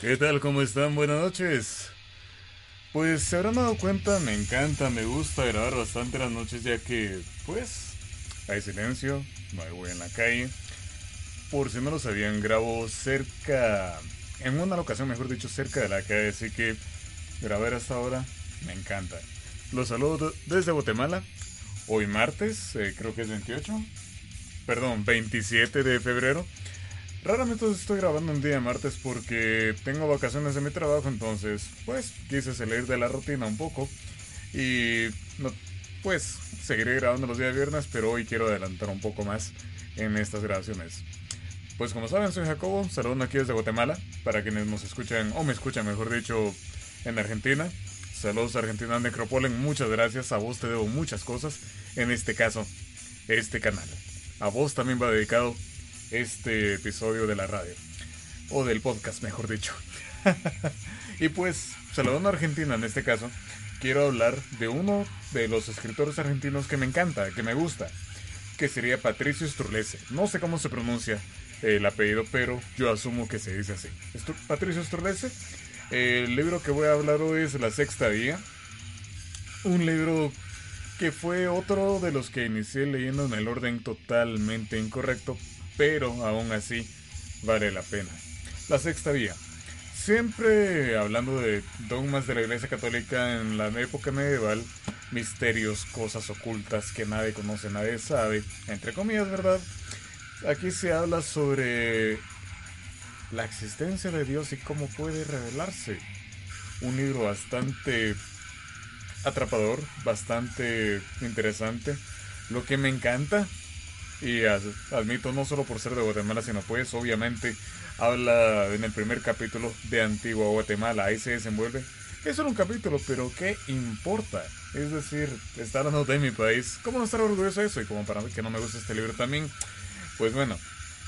¿Qué tal? ¿Cómo están? Buenas noches. Pues se habrán dado cuenta, me encanta, me gusta grabar bastante las noches ya que, pues, hay silencio, no hay güey en la calle. Por si no lo sabían, grabo cerca, en una locación, mejor dicho, cerca de la calle, así que grabar hasta ahora me encanta. Los saludo desde Guatemala, hoy martes, eh, creo que es 28, perdón, 27 de febrero. Raramente estoy grabando un día martes porque tengo vacaciones de mi trabajo, entonces pues quise salir de la rutina un poco y no, pues seguiré grabando los días viernes, pero hoy quiero adelantar un poco más en estas grabaciones. Pues como saben, soy Jacobo, saludo aquí desde Guatemala, para quienes nos escuchan, o me escuchan mejor dicho, en Argentina. Saludos Argentina Necropolen, muchas gracias, a vos te debo muchas cosas, en este caso, este canal. A vos también va dedicado este episodio de la radio. O del podcast, mejor dicho. y pues, saludando a Argentina en este caso, quiero hablar de uno de los escritores argentinos que me encanta, que me gusta, que sería Patricio Sturlese. No sé cómo se pronuncia el apellido, pero yo asumo que se dice así. Patricio Sturlese. El libro que voy a hablar hoy es La Sexta Vía. Un libro que fue otro de los que inicié leyendo en el orden totalmente incorrecto, pero aún así vale la pena. La sexta vía. Siempre hablando de dogmas de la Iglesia Católica en la época medieval, misterios, cosas ocultas que nadie conoce, nadie sabe, entre comillas, ¿verdad? Aquí se habla sobre la existencia de Dios y cómo puede revelarse. Un libro bastante atrapador, bastante interesante. Lo que me encanta y admito, no solo por ser de Guatemala, sino pues obviamente habla en el primer capítulo de Antigua Guatemala. Ahí se desenvuelve. Es solo un capítulo, pero ¿qué importa? Es decir, está hablando de mi país. ¿Cómo no estar orgulloso de eso? Y como para que no me gusta este libro también, pues bueno,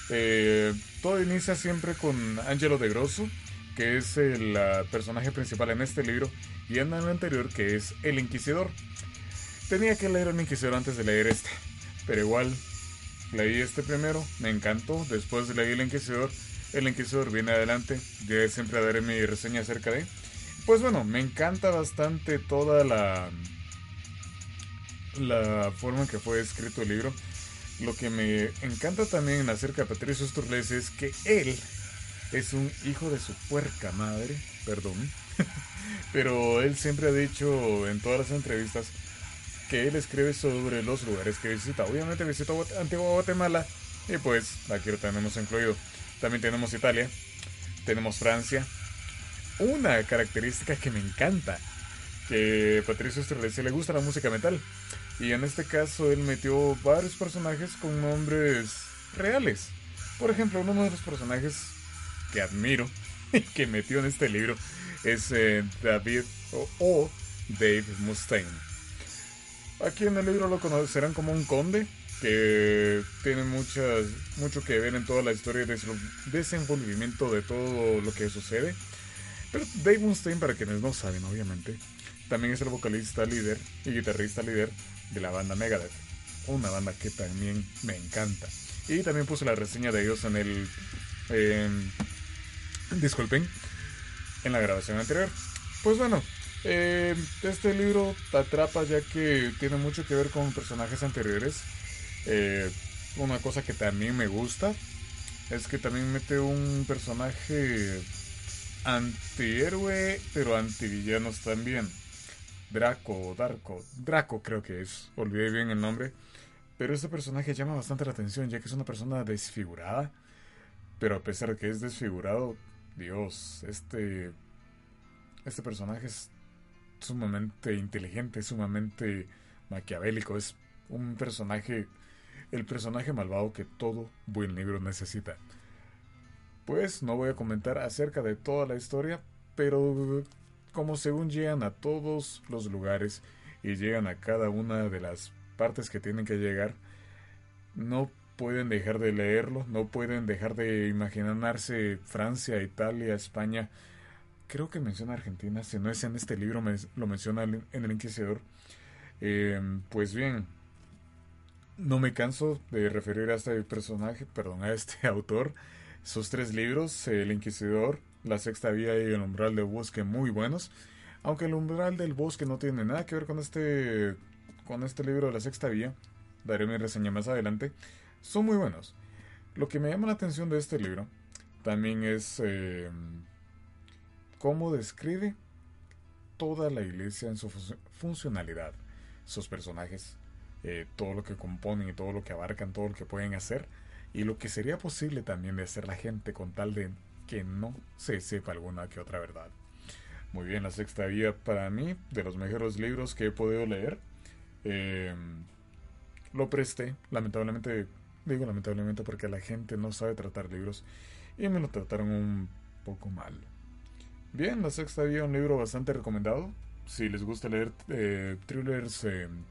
eh, todo inicia siempre con Angelo de Grosso, que es el personaje principal en este libro, y en el anterior, que es el Inquisidor. Tenía que leer el Inquisidor antes de leer este, pero igual Leí este primero, me encantó. Después leí El Inquisidor. El Inquisidor viene adelante. Yo siempre daré mi reseña acerca de. Pues bueno, me encanta bastante toda la. La forma en que fue escrito el libro. Lo que me encanta también acerca de Patricio Sturles es que él es un hijo de su puerca madre, perdón, pero él siempre ha dicho en todas las entrevistas que él escribe sobre los lugares que visita. Obviamente visitó Antigua Guatemala y pues aquí lo tenemos incluido. También tenemos Italia, tenemos Francia. Una característica que me encanta, que Patricio Estrelece le gusta la música metal. Y en este caso él metió varios personajes con nombres reales. Por ejemplo, uno de los personajes que admiro y que metió en este libro es eh, David o Dave Mustaine. Aquí en el libro lo conocerán como un conde que tiene muchas, mucho que ver en toda la historia de su desenvolvimiento de todo lo que sucede. Pero Dave Mustaine, para quienes no saben, obviamente, también es el vocalista líder y guitarrista líder de la banda Megadeth, una banda que también me encanta. Y también puse la reseña de ellos en el. disculpen, en la grabación anterior. Pues bueno, eh, este libro te atrapa ya que tiene mucho que ver con personajes anteriores. Eh, una cosa que también me gusta es que también mete un personaje antihéroe, pero antivillanos también. Draco, Darko, Draco creo que es, olvidé bien el nombre. Pero este personaje llama bastante la atención ya que es una persona desfigurada. Pero a pesar de que es desfigurado, Dios, este, este personaje es sumamente inteligente, sumamente maquiavélico. Es un personaje, el personaje malvado que todo buen libro necesita. Pues no voy a comentar acerca de toda la historia, pero como según llegan a todos los lugares y llegan a cada una de las partes que tienen que llegar, no pueden dejar de leerlo, no pueden dejar de imaginarse Francia, Italia, España. Creo que menciona Argentina, si no es en este libro, lo menciona en el Inquisidor. Em, pues bien, no me canso de referir a este personaje, perdón, a este autor. Sus tres libros, El Inquisidor, La Sexta Vía y El Umbral del Bosque, muy buenos. Aunque El Umbral del Bosque no tiene nada que ver con este, con este libro de La Sexta Vía, daré mi reseña más adelante, son muy buenos. Lo que me llama la atención de este libro también es em, cómo describe toda la iglesia en su funcionalidad, sus personajes, eh, todo lo que componen y todo lo que abarcan, todo lo que pueden hacer y lo que sería posible también de hacer la gente con tal de que no se sepa alguna que otra verdad. Muy bien, la sexta vía para mí, de los mejores libros que he podido leer. Em, lo presté, lamentablemente, digo lamentablemente porque la gente no sabe tratar libros y me lo trataron un poco mal. Bien, la sexta vía, un libro bastante recomendado. Si les gusta leer eh, thrillers em,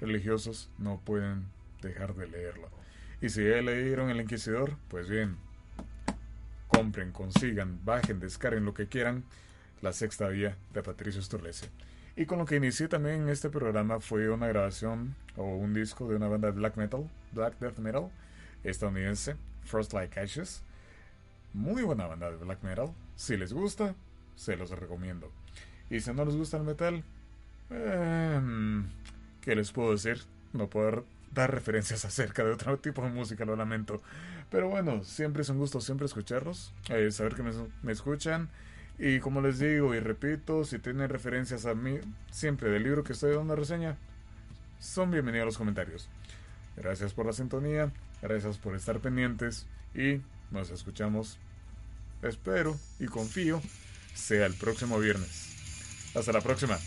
religiosos, no pueden dejar de leerlo. Y si ya leyeron El Inquisidor, pues bien, compren, consigan, bajen, descarguen lo que quieran. La sexta vía de Patricio Sturlese. Y con lo que inicié también este programa fue una grabación o un disco de una banda de black metal, black death metal, estadounidense, Frost Like Ashes. Muy buena banda de black metal. Si les gusta, se los recomiendo. Y si no les gusta el metal, eh, ¿qué les puedo decir? No puedo dar referencias acerca de otro tipo de música, lo lamento. Pero bueno, siempre es un gusto siempre escucharlos, eh, saber que me, escuchan. Y como les digo y repito, si tienen referencias a mí, siempre del libro que estoy dando reseña, son bienvenidos a los comentarios. Gracias por la sintonía, gracias por estar pendientes y nos escuchamos, espero y confío, sea el próximo viernes. Hasta la próxima.